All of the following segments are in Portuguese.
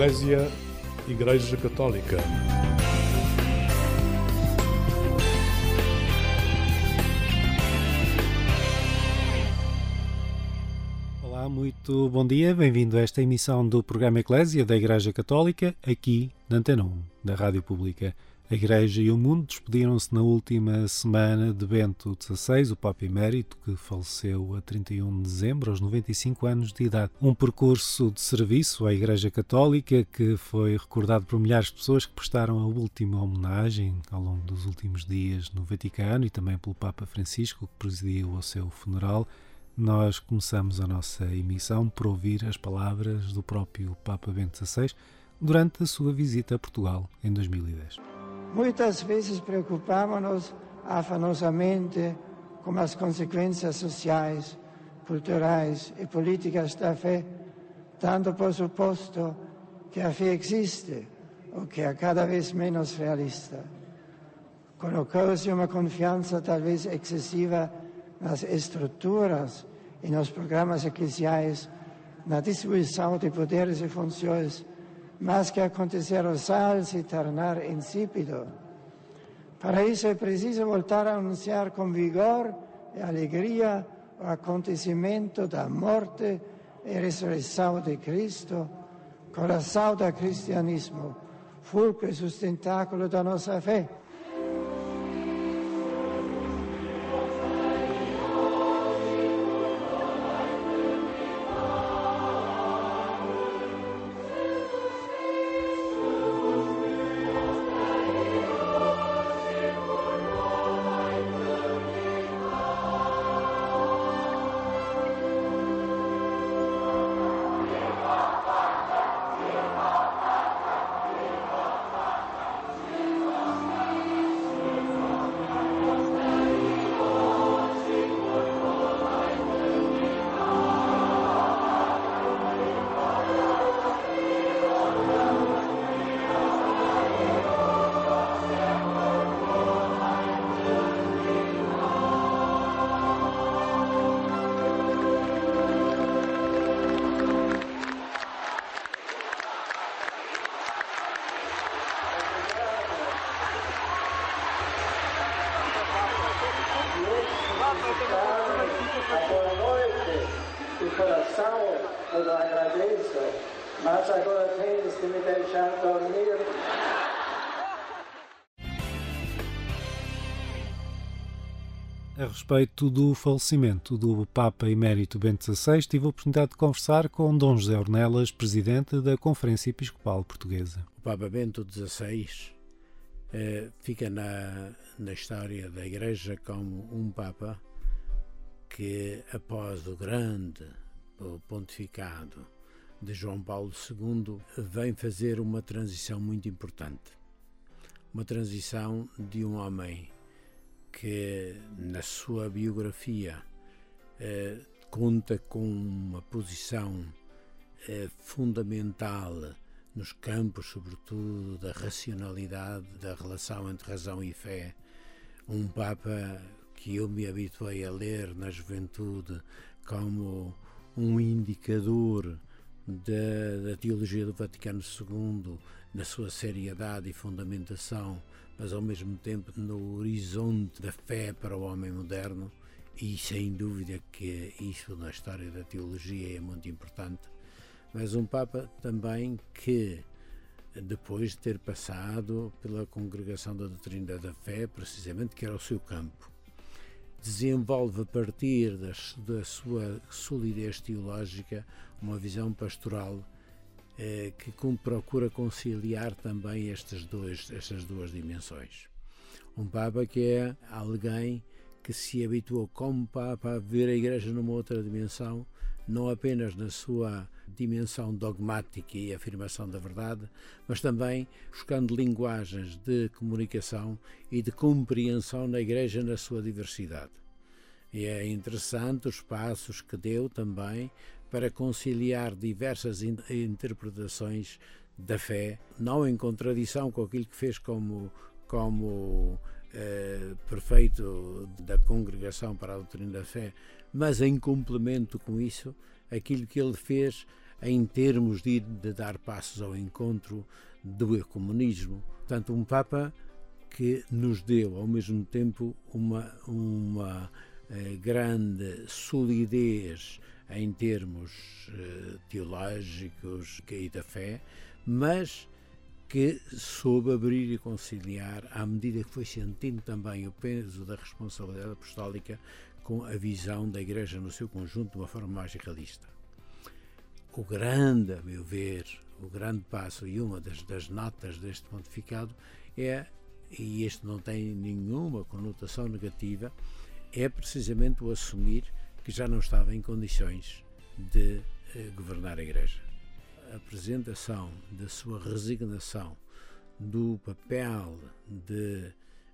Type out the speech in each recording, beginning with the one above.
Eclésia, Igreja Católica. Olá, muito bom dia, bem-vindo a esta emissão do programa Eclésia da Igreja Católica, aqui na Antena 1, da Rádio Pública. A Igreja e o mundo despediram-se na última semana de Bento XVI, o Papa Emérito, que faleceu a 31 de dezembro, aos 95 anos de idade. Um percurso de serviço à Igreja Católica que foi recordado por milhares de pessoas que prestaram a última homenagem ao longo dos últimos dias no Vaticano e também pelo Papa Francisco, que presidiu o seu funeral. Nós começamos a nossa emissão por ouvir as palavras do próprio Papa Bento XVI durante a sua visita a Portugal em 2010. Muitas vezes preocupamos-nos afanosamente com as consequências sociais, culturais e políticas da fé, dando por suposto que a fé existe ou que é cada vez menos realista. Colocou-se uma confiança talvez excessiva nas estruturas e nos programas eclesiais, na distribuição de poderes e funções mas que acontecer o sal se tornar insípido. Para isso é preciso voltar a anunciar com vigor e alegria o acontecimento da morte e ressurreição de Cristo, coração do cristianismo, fulcro e sustentáculo da nossa fé. A respeito do falecimento do Papa Emérito Bento XVI, tive a oportunidade de conversar com Dom José Ornelas, presidente da Conferência Episcopal Portuguesa. O Papa Bento XVI eh, fica na, na história da Igreja como um Papa que, após o grande pontificado de João Paulo II, vem fazer uma transição muito importante. Uma transição de um homem que na sua biografia eh, conta com uma posição eh, fundamental nos campos, sobretudo, da racionalidade, da relação entre razão e fé. Um Papa que eu me habituei a ler na juventude como um indicador da, da teologia do Vaticano II, na sua seriedade e fundamentação mas ao mesmo tempo no horizonte da fé para o homem moderno, e sem dúvida que isso na história da teologia é muito importante. Mas um Papa também que, depois de ter passado pela congregação da doutrina da fé, precisamente que era o seu campo, desenvolve a partir das, da sua solidez teológica uma visão pastoral eh, que procura conciliar também dois, estas duas dimensões. Um Papa que é alguém que se habituou como Papa a ver a Igreja numa outra dimensão, não apenas na sua dimensão dogmática e afirmação da verdade, mas também buscando linguagens de comunicação e de compreensão na Igreja na sua diversidade. E é interessante os passos que deu também para conciliar diversas interpretações da fé, não em contradição com aquilo que fez como, como eh, prefeito da Congregação para a Doutrina da Fé, mas em complemento com isso, aquilo que ele fez em termos de, de dar passos ao encontro do ecumenismo. Portanto, um Papa que nos deu ao mesmo tempo uma, uma grande solidez em termos eh, teológicos e da fé, mas que soube abrir e conciliar à medida que foi sentindo também o peso da responsabilidade apostólica com a visão da Igreja no seu conjunto de uma forma mais realista. O grande, a meu ver, o grande passo e uma das, das notas deste pontificado é, e este não tem nenhuma conotação negativa, é precisamente o assumir que já não estava em condições de eh, governar a Igreja. A apresentação da sua resignação do papel de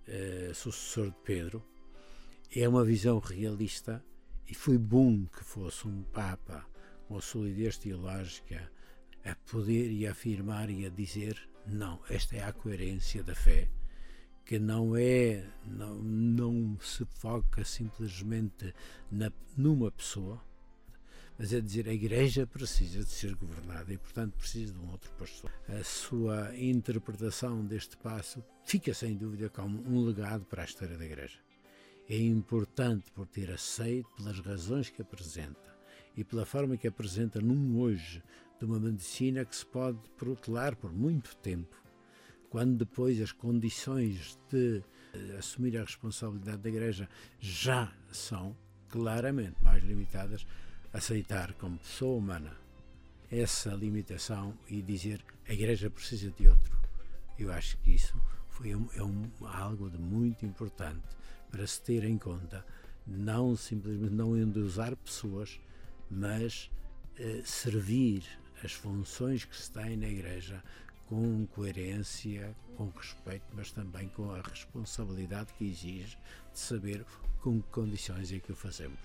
eh, sucessor de Pedro é uma visão realista e foi bom que fosse um Papa com a solidez teológica a poder e a afirmar e a dizer não, esta é a coerência da fé que não é não, não se foca simplesmente na, numa pessoa mas é dizer a igreja precisa de ser governada e portanto precisa de um outro pastor. A sua interpretação deste passo fica sem dúvida como um legado para a história da igreja. É importante por ter aceito pelas razões que apresenta e pela forma que apresenta num hoje de uma medicina que se pode protelar por muito tempo quando depois as condições de uh, assumir a responsabilidade da Igreja já são claramente mais limitadas, aceitar como pessoa humana essa limitação e dizer a Igreja precisa de outro. Eu acho que isso foi um, é um, algo de muito importante para se ter em conta, não simplesmente não endosar pessoas, mas eh, servir as funções que se têm na Igreja com coerência, com respeito, mas também com a responsabilidade que exige de saber com que condições é que o fazemos.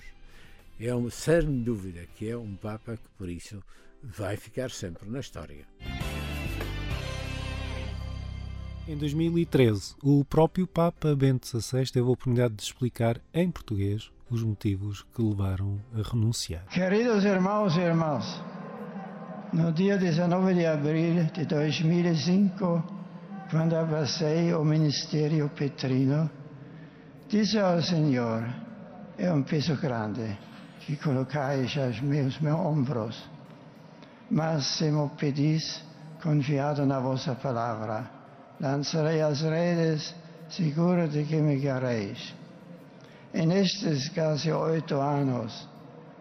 É uma, sem dúvida que é um Papa que, por isso, vai ficar sempre na história. Em 2013, o próprio Papa Bento XVI teve a oportunidade de explicar em português os motivos que levaram a renunciar. Queridos irmãos e irmãs, No dia 19 de abril de 2005, quando abracei o ministério petrino, disse ao Senhor: É um peso grande que colocais aos meus, meus ombros, mas se me pedis, confiado na vossa palavra, lançarei as redes, seguro de que me guiareis. E nestes quase oito anos,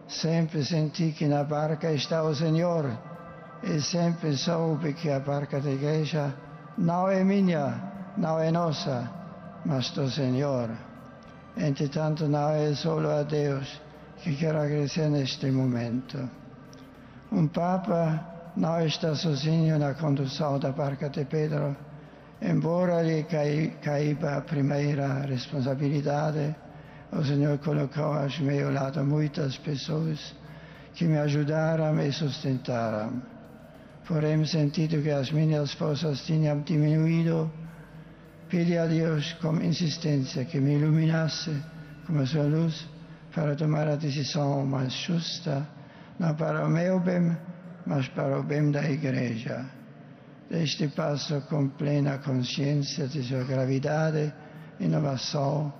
sempre senti que na barca está o Senhor e sempre soube que a barca da igreja não é minha, não é nossa, mas do Senhor. Entretanto, não é só a Deus que quero agradecer neste momento. Um Papa não está sozinho na condução da barca de Pedro, embora lhe caiba a primeira responsabilidade, o Senhor colocou ao meu lado muitas pessoas que me ajudaram e sustentaram porém sentido que as minhas forças tinham diminuído, pedi a Deus com insistência que me iluminasse com a sua luz para tomar a decisão mais justa, não para o meu bem, mas para o bem da Igreja. Deste passo com plena consciência de sua gravidade inovação,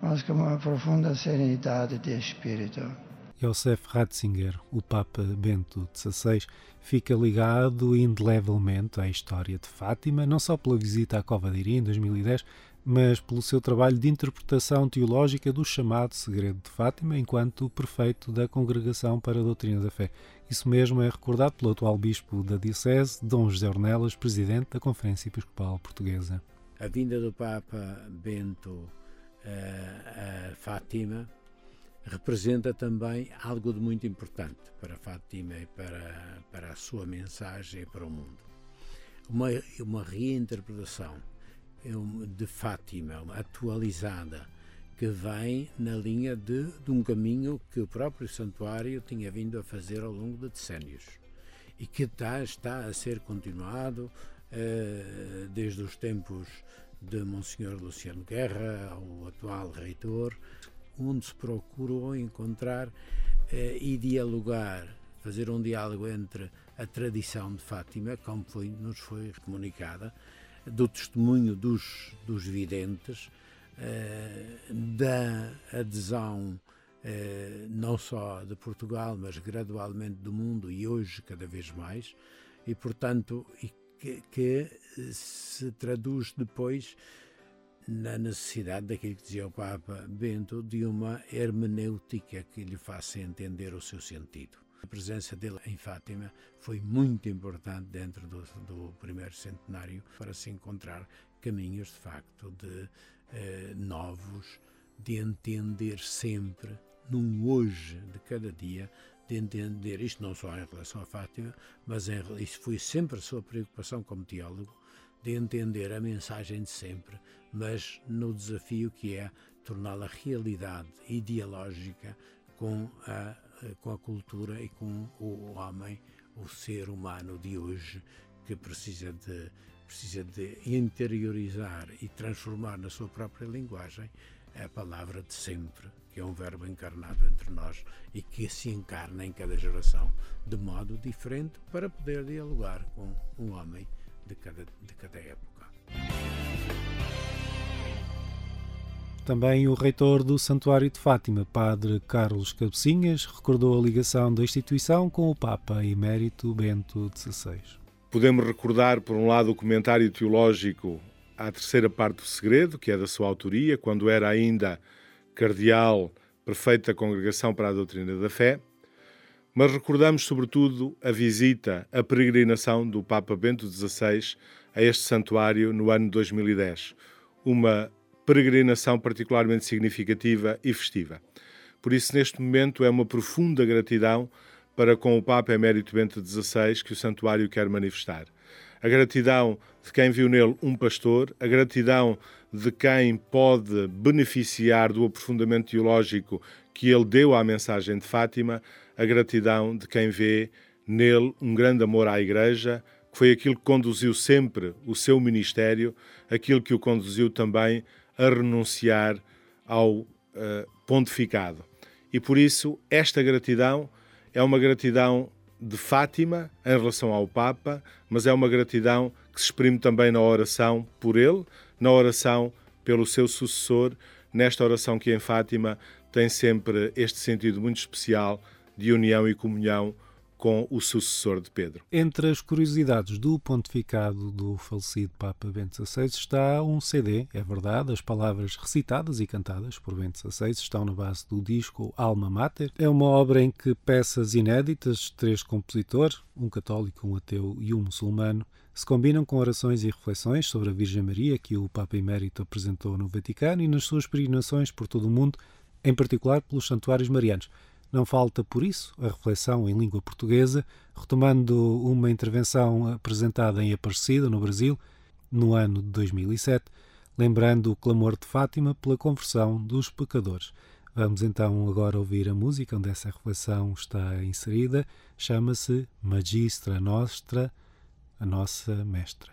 mas com uma profunda serenidade de espírito. Josef Ratzinger, o Papa Bento XVI, fica ligado indelevelmente à história de Fátima, não só pela visita à Cova de Irim em 2010, mas pelo seu trabalho de interpretação teológica do chamado Segredo de Fátima, enquanto prefeito da Congregação para a Doutrina da Fé. Isso mesmo é recordado pelo atual bispo da Diocese, Dom José Ornelas, presidente da Conferência Episcopal Portuguesa. A vinda do Papa Bento uh, a Fátima representa também algo de muito importante para Fátima e para, para a sua mensagem para o mundo. Uma, uma reinterpretação de Fátima, atualizada, que vem na linha de, de um caminho que o próprio santuário tinha vindo a fazer ao longo de decénios e que está, está a ser continuado uh, desde os tempos de Monsenhor Luciano Guerra ao atual reitor, onde se procurou encontrar eh, e dialogar, fazer um diálogo entre a tradição de Fátima, como foi, nos foi comunicada, do testemunho dos, dos videntes, eh, da adesão eh, não só de Portugal, mas gradualmente do mundo e hoje cada vez mais, e portanto que, que se traduz depois na necessidade daquilo que dizia o Papa Bento de uma hermenêutica que lhe faça entender o seu sentido. A presença dele em Fátima foi muito importante dentro do, do primeiro centenário para se encontrar caminhos de facto de eh, novos, de entender sempre, num hoje de cada dia, de entender isto não só em relação a Fátima, mas em, isso foi sempre a sua preocupação como teólogo, de entender a mensagem de sempre, mas no desafio que é torná-la realidade ideológica com a, com a cultura e com o homem, o ser humano de hoje, que precisa de, precisa de interiorizar e transformar na sua própria linguagem a palavra de sempre, que é um verbo encarnado entre nós e que se encarna em cada geração de modo diferente para poder dialogar com um homem de cada, de cada época. Também o reitor do Santuário de Fátima, Padre Carlos Cabecinhas, recordou a ligação da instituição com o Papa Emérito Bento XVI. Podemos recordar, por um lado, o comentário teológico à terceira parte do segredo, que é da sua autoria, quando era ainda cardeal prefeito da Congregação para a Doutrina da Fé, mas recordamos, sobretudo, a visita, a peregrinação do Papa Bento XVI a este santuário no ano 2010, uma peregrinação particularmente significativa e festiva. Por isso, neste momento, é uma profunda gratidão para com o Papa Emérito Bento XVI que o santuário quer manifestar. A gratidão de quem viu nele um pastor, a gratidão de quem pode beneficiar do aprofundamento teológico que ele deu à mensagem de Fátima, a gratidão de quem vê nele um grande amor à Igreja, que foi aquilo que conduziu sempre o seu ministério, aquilo que o conduziu também a renunciar ao uh, pontificado. E por isso, esta gratidão é uma gratidão de Fátima em relação ao Papa, mas é uma gratidão que se exprime também na oração por ele, na oração pelo seu sucessor, nesta oração que em Fátima tem sempre este sentido muito especial de união e comunhão com o sucessor de Pedro. Entre as curiosidades do pontificado do falecido Papa Bento XVI está um CD, é verdade, as palavras recitadas e cantadas por Bento XVI estão na base do disco Alma Mater. É uma obra em que peças inéditas, três compositores, um católico, um ateu e um muçulmano, se combinam com orações e reflexões sobre a Virgem Maria que o Papa Emérito apresentou no Vaticano e nas suas peregrinações por todo o mundo, em particular pelos santuários marianos. Não falta, por isso, a reflexão em língua portuguesa, retomando uma intervenção apresentada em Aparecida, no Brasil, no ano de 2007, lembrando o clamor de Fátima pela conversão dos pecadores. Vamos então agora ouvir a música onde essa reflexão está inserida. Chama-se Magistra Nostra, a nossa mestra.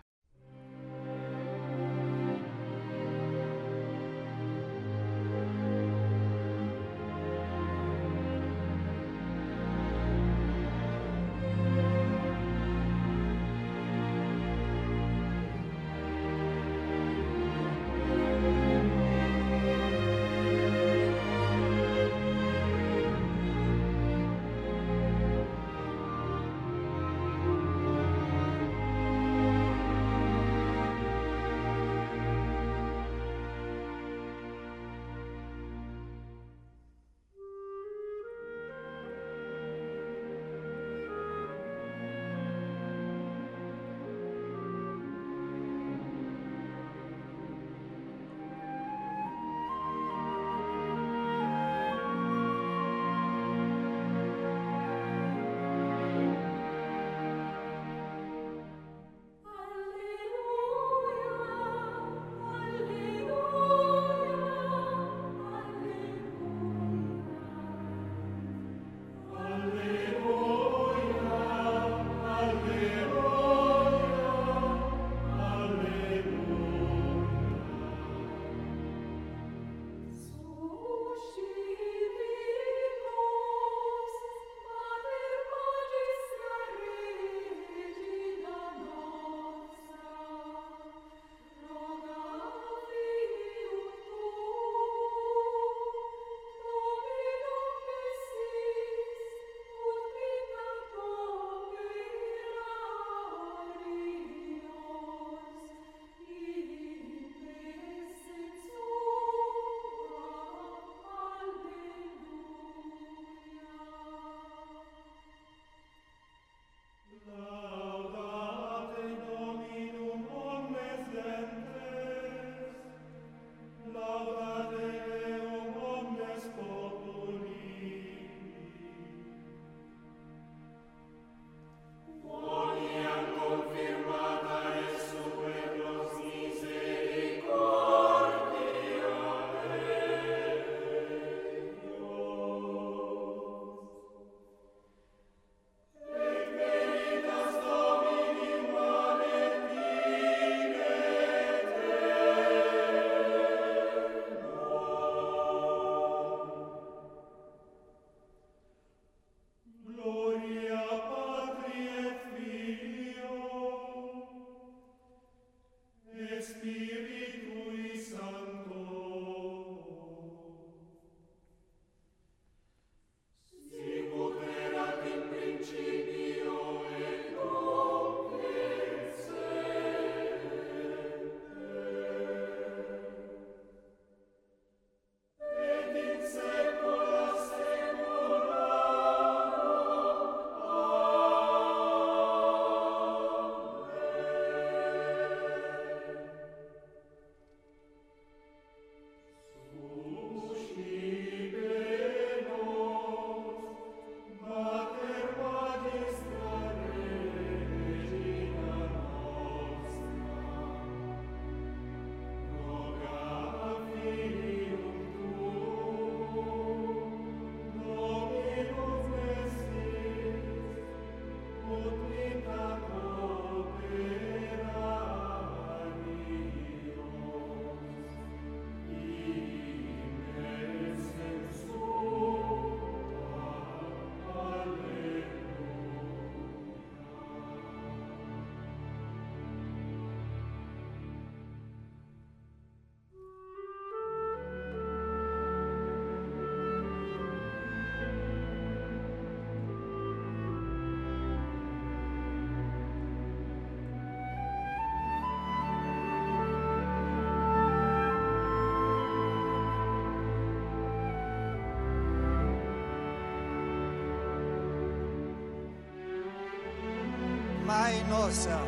Mãe Nossa,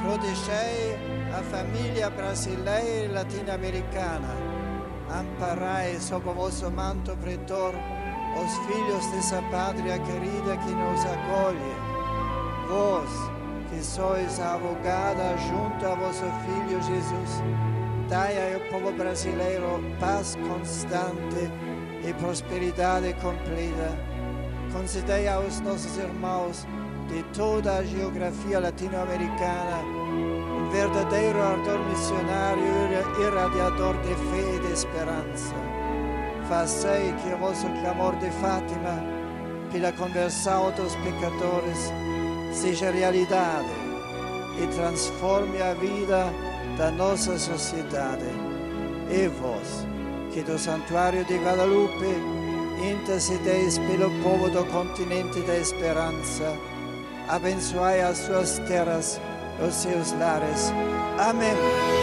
protegei a família brasileira e latino-americana. Amparai sob o vosso manto pretor os filhos dessa pátria querida que nos acolhe. Vós, que sois a abogada junto a vosso Filho Jesus, dai ao povo brasileiro paz constante e prosperidade completa. Concedei aos nossos irmãos de toda a geografia latino-americana um verdadeiro ardor missionário e irradiador de fé e de esperança. Fazei que o vosso clamor de Fátima pela conversão dos pecadores seja realidade e transforme a vida da nossa sociedade. E vós, que do Santuário de Guadalupe intercedeis pelo povo do continente da esperança, abençoai as suas terras, os seus lares. Amém.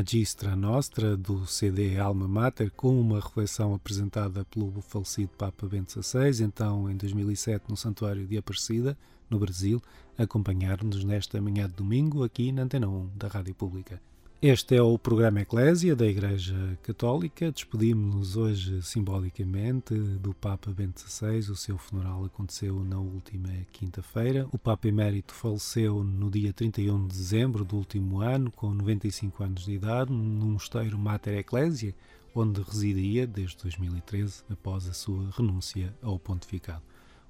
Magistra Nostra, do CD Alma Mater, com uma reflexão apresentada pelo falecido Papa Bento XVI, então em 2007 no Santuário de Aparecida, no Brasil, acompanhar-nos nesta manhã de domingo aqui na Antena 1 da Rádio Pública. Este é o programa Eclésia da Igreja Católica. Despedimos-nos hoje simbolicamente do Papa Bento XVI. O seu funeral aconteceu na última quinta-feira. O Papa Emérito faleceu no dia 31 de dezembro do último ano, com 95 anos de idade, num mosteiro Mater Ecclesia, onde residia desde 2013, após a sua renúncia ao pontificado.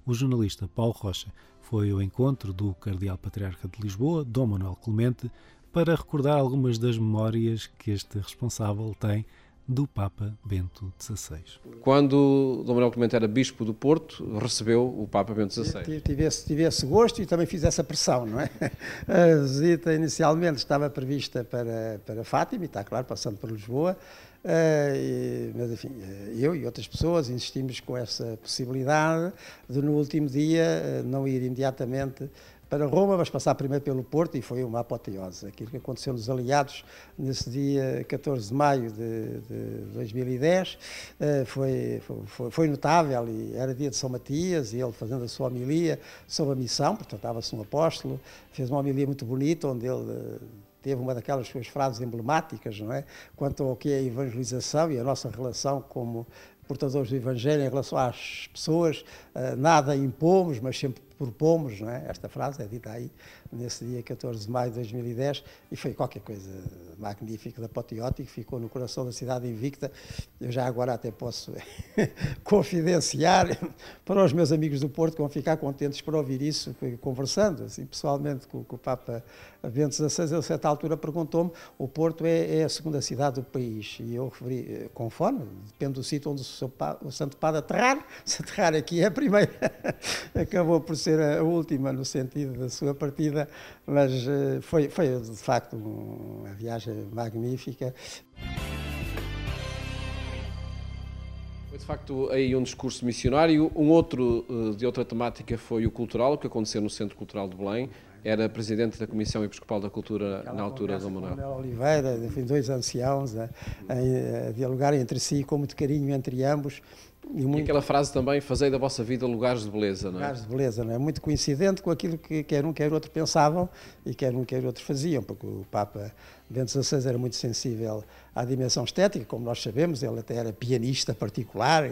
O jornalista Paulo Rocha foi ao encontro do Cardeal Patriarca de Lisboa, Dom Manuel Clemente, para recordar algumas das memórias que este responsável tem do Papa Bento XVI. Quando Dom Manuel Clemente era Bispo do Porto, recebeu o Papa Bento XVI. Tive esse, tive esse gosto e também fiz essa pressão, não é? A visita inicialmente estava prevista para, para Fátima, e está claro, passando por Lisboa, Uh, mas enfim, eu e outras pessoas insistimos com essa possibilidade de no último dia não ir imediatamente para Roma, mas passar primeiro pelo Porto e foi uma apoteose. Aquilo que aconteceu nos aliados nesse dia 14 de maio de, de 2010 eh, foi, foi, foi, notável e era dia de São Matias e ele fazendo a sua homilia sobre a missão, portanto estava-se um apóstolo, fez uma homilia muito bonita onde ele eh, teve uma daquelas suas frases emblemáticas, não é? Quanto ao que é a evangelização e a nossa relação como portadores do Evangelho em relação às pessoas, eh, nada impomos, mas sempre propomos, não é? Esta frase é dita aí nesse dia 14 de maio de 2010 e foi qualquer coisa magnífica, apoteótico, ficou no coração da cidade invicta. Eu já agora até posso confidenciar para os meus amigos do Porto que vão ficar contentes por ouvir isso, conversando assim, pessoalmente com, com o Papa Bento XVI. Ele, a certa altura, perguntou-me: o Porto é, é, a segunda cidade do país. E eu referi, eh, conforme, depende do sítio onde o, o Santo Padre aterrar. Se aterrar aqui é a primeira, acabou por ser a última no sentido da sua partida, mas eh, foi, foi de facto uma viagem magnífica. Foi de facto aí um discurso missionário. Um outro eh, de outra temática foi o cultural, que aconteceu no Centro Cultural de Belém. Era presidente da Comissão Episcopal da Cultura Aquela na altura do Manuel. Manuel Oliveira, enfim, dois anciãos a, a, a dialogar entre si com muito carinho entre ambos E, muito... e aquela frase também, fazei da vossa vida lugares de beleza, não é? Lugares de beleza, não é? Muito coincidente com aquilo que quer um, quer outro pensavam e quer um, quer outro faziam, porque o Papa Bento XVI era muito sensível à dimensão estética, como nós sabemos, ele até era pianista particular,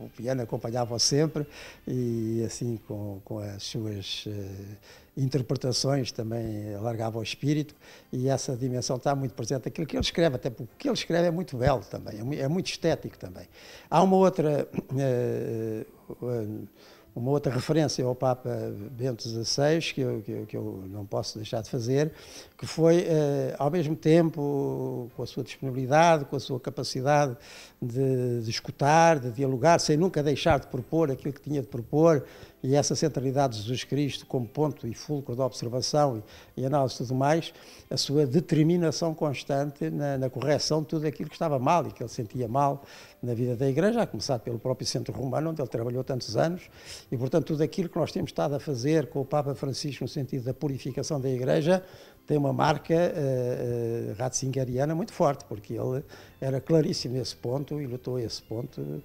o, piano acompanhava-o sempre, e assim, com, com as suas uh, interpretações também alargava o espírito, e essa dimensão está muito presente. Aquilo que ele escreve, até porque o que ele escreve é muito belo também, é, é muito estético também. Há uma outra. Uh, uh, uma outra referência ao Papa Bento XVI, que eu, que eu, que eu não posso deixar de fazer, que foi, eh, ao mesmo tempo, com a sua disponibilidade, com a sua capacidade de, de, escutar, de dialogar, sem nunca deixar de propor aquilo que tinha de propor, e essa centralidade de Jesus Cristo como ponto e fulcro da observação e, e análise e tudo mais, a sua determinação constante na, na, correção de tudo aquilo que estava mal e que ele sentia mal na vida da Igreja, a começar pelo próprio Centro Romano, onde ele trabalhou tantos anos, e portanto tudo aquilo que nós temos estado a fazer com o Papa Francisco no sentido da purificação da Igreja tem uma marca uh, uh, ratzingeriana muito forte, porque ele era claríssimo nesse ponto e lutou esse ponto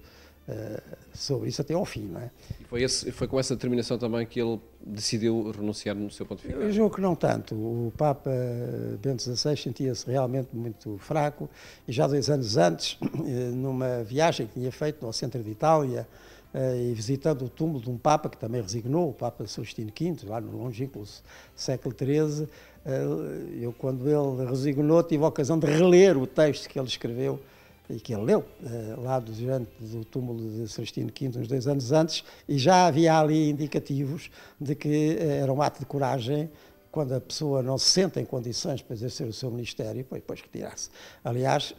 sobre isso até ao fim. Não é? E foi, esse, foi com essa determinação também que ele decidiu renunciar no seu ponto de vista? Eu julgo que não tanto. O Papa Bento XVI sentia-se realmente muito fraco e já dois anos antes, numa viagem que tinha feito no centro de Itália, e visitando o túmulo de um Papa que também resignou, o Papa Celestino V, lá no longínquo século XIII, eh, eu, quando ele resignou, tive a ocasião de reler o texto que ele escreveu e que ele leu eh, lá diante do túmulo de Celestino V, uns dois anos antes, e já havia ali indicativos de que eh, era um ato de coragem quando a pessoa não se sente em condições para exercer o seu ministério, pois, pois que tirasse. Aliás,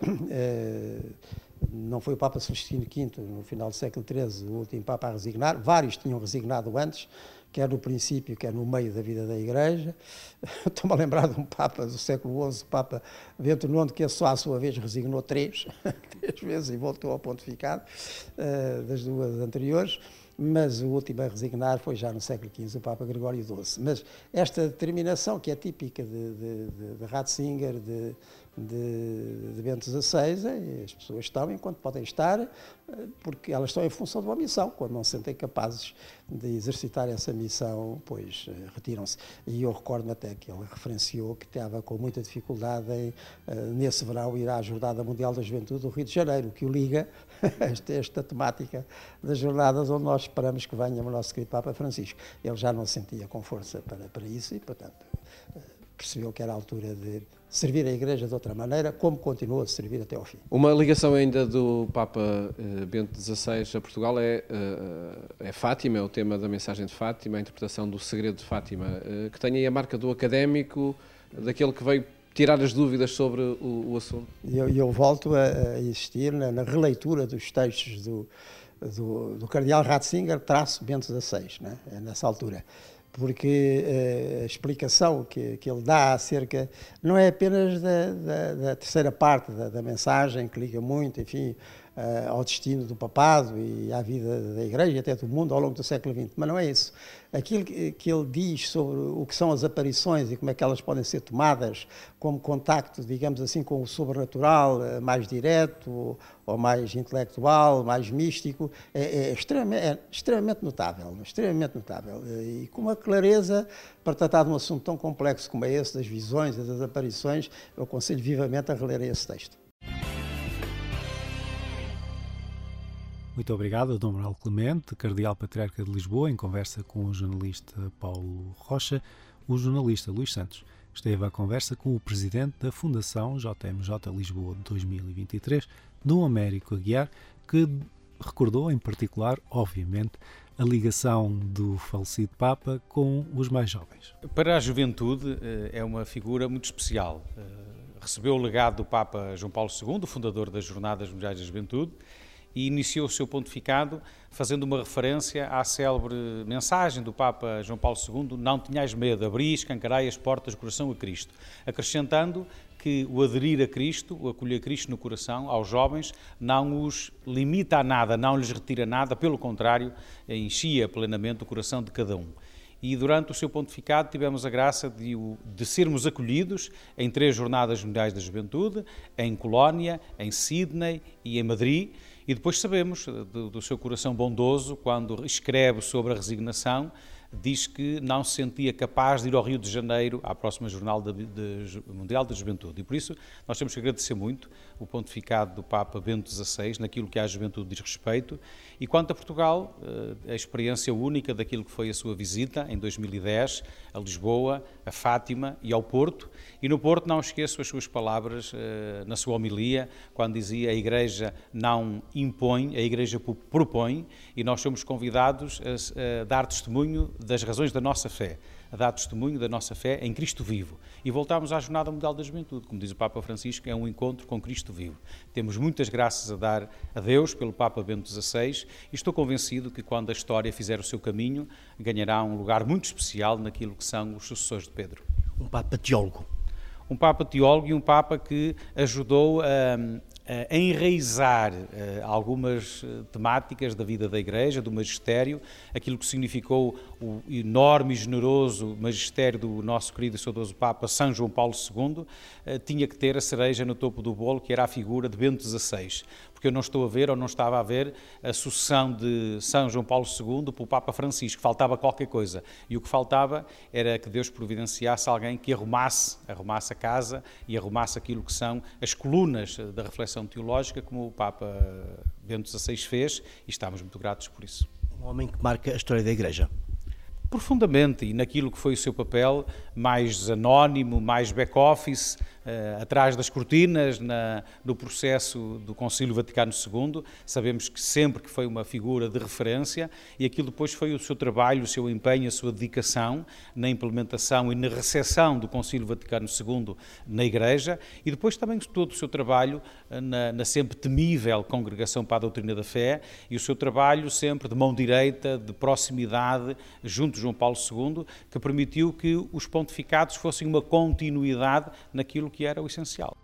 não foi o Papa Celestino V, no final do século XIII, o último Papa a resignar, vários tinham resignado antes, quer no princípio, quer no meio da vida da Igreja. Estou-me a lembrar de um Papa do século XI, Papa Bento IX, que só à sua vez resignou três, três vezes e voltou ao pontificado, uh, das duas anteriores, mas o último a resignar foi já no século XV, o Papa Gregório XII. Mas esta determinação, que é típica de, de, de, de Ratzinger, de de, de Bento XVI, é, as pessoas estão enquanto podem estar, eh, porque elas estão em função de uma missão. Quando não se sentem capazes de exercitar essa missão, pois eh, retiram-se. E eu recordo-me até que ele referenciou que estava com muita dificuldade em, eh, nesse verão, ir à Jornada Mundial da Juventude do Rio de Janeiro, que o liga a esta, esta temática das jornadas onde nós esperamos que venha o nosso querido Papa Francisco. Ele já não sentia com força para, para isso e, portanto, percebeu que era a altura de servir a Igreja de outra maneira, como continuou a servir até ao fim. Uma ligação ainda do Papa uh, Bento XVI a Portugal é, uh, é Fátima, é o tema da mensagem de Fátima, a interpretação do segredo de Fátima, uh, que tem aí a marca do académico, daquele que veio tirar as dúvidas sobre o, o assunto. E eu, eu, volto a, a insistir na, na, releitura dos textos do, do, do Cardeal Ratzinger, traço Bento XVI, né? é nessa altura porque uh, a explicação que, que, ele dá acerca, não é apenas da, da, da terceira parte da, da, mensagem, que liga muito, enfim, uh, ao destino do papado e à vida da Igreja e até do mundo ao longo do século XX, mas não é isso. Aquilo que, ele diz sobre o que são as aparições e como é que elas podem ser tomadas como contacto, digamos assim, com o sobrenatural uh, mais direto ou mais intelectual, mais místico, é, é, extremamente, é extremamente notável, extremamente notável. E com uma clareza para tratar de um assunto tão complexo como é esse, das visões das aparições, eu aconselho vivamente a reler esse texto. Muito obrigado, Dom Manuel Clemente, Cardeal Patriarca de Lisboa, em conversa com o jornalista Paulo Rocha. O jornalista Luís Santos esteve à conversa com o presidente da Fundação JMJ Lisboa 2023, Dom Américo Aguiar, que recordou em particular, obviamente, a ligação do falecido Papa com os mais jovens. Para a juventude eh, é uma figura muito especial. Eh, recebeu o legado do Papa João Paulo II, fundador das Jornadas Mundiais da Juventude, e iniciou o seu pontificado fazendo uma referência à célebre mensagem do Papa João Paulo II: Não tenhais medo, abri escancarai as portas do coração a Cristo, acrescentando que o aderir a Cristo, o acolher Cristo no coração, aos jovens, não os limita a nada, não lhes retira nada, pelo contrário, enchia plenamente o coração de cada um. e durante o seu pontificado tivemos a graça de, de sermos acolhidos em três Jornadas Mundiais da Juventude, em Colónia, em Sydney e em Madrid, e depois sabemos do, do seu coração bondoso, quando escreve sobre a resignação, diz que não se sentia capaz de ir ao Rio de Janeiro à próxima Jornada de, de, Mundial da Juventude. E por isso nós temos que agradecer muito o pontificado do Papa Bento XVI naquilo que à juventude diz respeito. E quanto a Portugal, eh, a experiência única daquilo que foi a sua visita em 2010 a Lisboa, a Fátima e ao Porto. E no Porto não esqueço as suas palavras eh, na sua homilia, quando dizia a Igreja não impõe, a Igreja propõe, e nós somos convidados a dar testemunho das razões da nossa fé, a dar testemunho da nossa fé em Cristo vivo. E voltamos à Jornada Mundial da Juventude, como diz o Papa Francisco, é um encontro com Cristo vivo. Temos muitas graças a dar a Deus pelo Papa Bento XVI e estou convencido que quando a história fizer o seu caminho, ganhará um lugar muito especial naquilo que são os sucessores de Pedro. Um Papa teólogo. Um Papa teólogo e um Papa que ajudou a, a enraizar eh, algumas eh, temáticas da vida da Igreja, do magistério, aquilo que significou o enorme e generoso magistério do nosso querido e saudoso Papa São João Paulo II, eh, tinha que ter a cereja no topo do bolo, que era a figura de Bento XVI porque eu não estou a ver ou não estava a ver a sucessão de São João Paulo II pelo Papa Francisco. Faltava qualquer coisa. E o que faltava era que Deus providenciasse alguém que arrumasse, arrumasse a casa e arrumasse aquilo que são as colunas da reflexão teológica, como o Papa Bento XVI fez, e estamos muito gratos por isso. Um homem que marca a história da Igreja profundamente e naquilo que foi o seu papel mais anónimo, mais back-office, uh, atrás das cortinas, na, no processo do Concílio Vaticano II. Sabemos que sempre que foi uma figura de referência e aquilo depois foi o seu trabalho, o seu empenho, a sua dedicação na implementação e na recepção do Concílio Vaticano II na Igreja e depois também todo o seu trabalho uh, na, na sempre temível Congregação para a Doutrina da Fé e o seu trabalho sempre de mão direita, de proximidade, junto de João Paulo II, que permitiu que os pontificados fossem uma continuidade naquilo que era o essencial.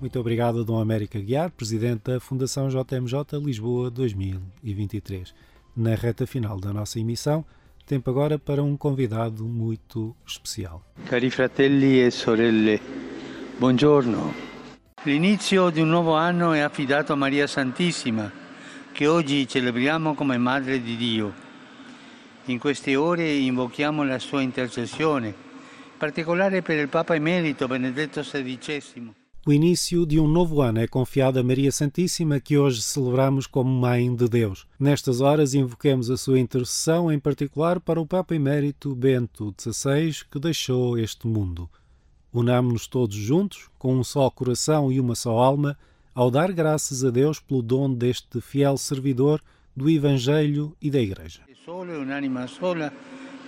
Muito obrigado, Dom América Guiar, Presidente da Fundação JMJ Lisboa 2023. Na reta final da nossa emissão, tempo agora para um convidado muito especial. Cari fratelli e sorelle, buongiorno. L'inizio di un nuovo anno è affidato a Maria Santissima, che oggi celebriamo come Madre di Dio. In queste ore invochiamo la sua intercessione, in particolare per il Papa Emerito Benedetto XVI. O início de um novo ano é confiado a Maria Santíssima, que hoje celebramos como Mãe de Deus. Nestas horas, invoquemos a sua intercessão, em particular para o Papa Emérito Bento XVI, que deixou este mundo. Unamos-nos todos juntos, com um só coração e uma só alma, ao dar graças a Deus pelo dom deste fiel servidor do Evangelho e da Igreja. Solo e un'anima sola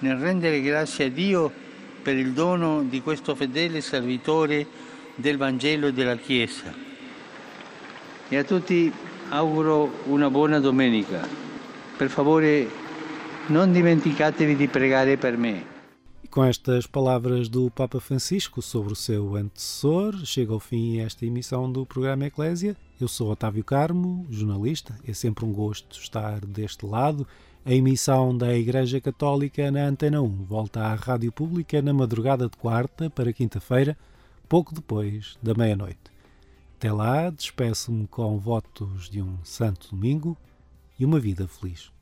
nel rendere grazie a Dio per il dono di questo fedele servitore del Vangelo e della Chiesa. E a tutti auguro una buona domenica. Per favore non dimenticatevi di pregare per me. Com estas palavras do Papa Francisco sobre o seu antecessor, chega ao fim esta emissão do programa Eclésia. Eu sou Otávio Carmo, jornalista. É sempre um gosto estar deste lado. A emissão da Igreja Católica na Antena 1 volta à Rádio Pública na madrugada de quarta para quinta-feira, pouco depois da meia-noite. Até lá, despeço-me com votos de um santo domingo e uma vida feliz.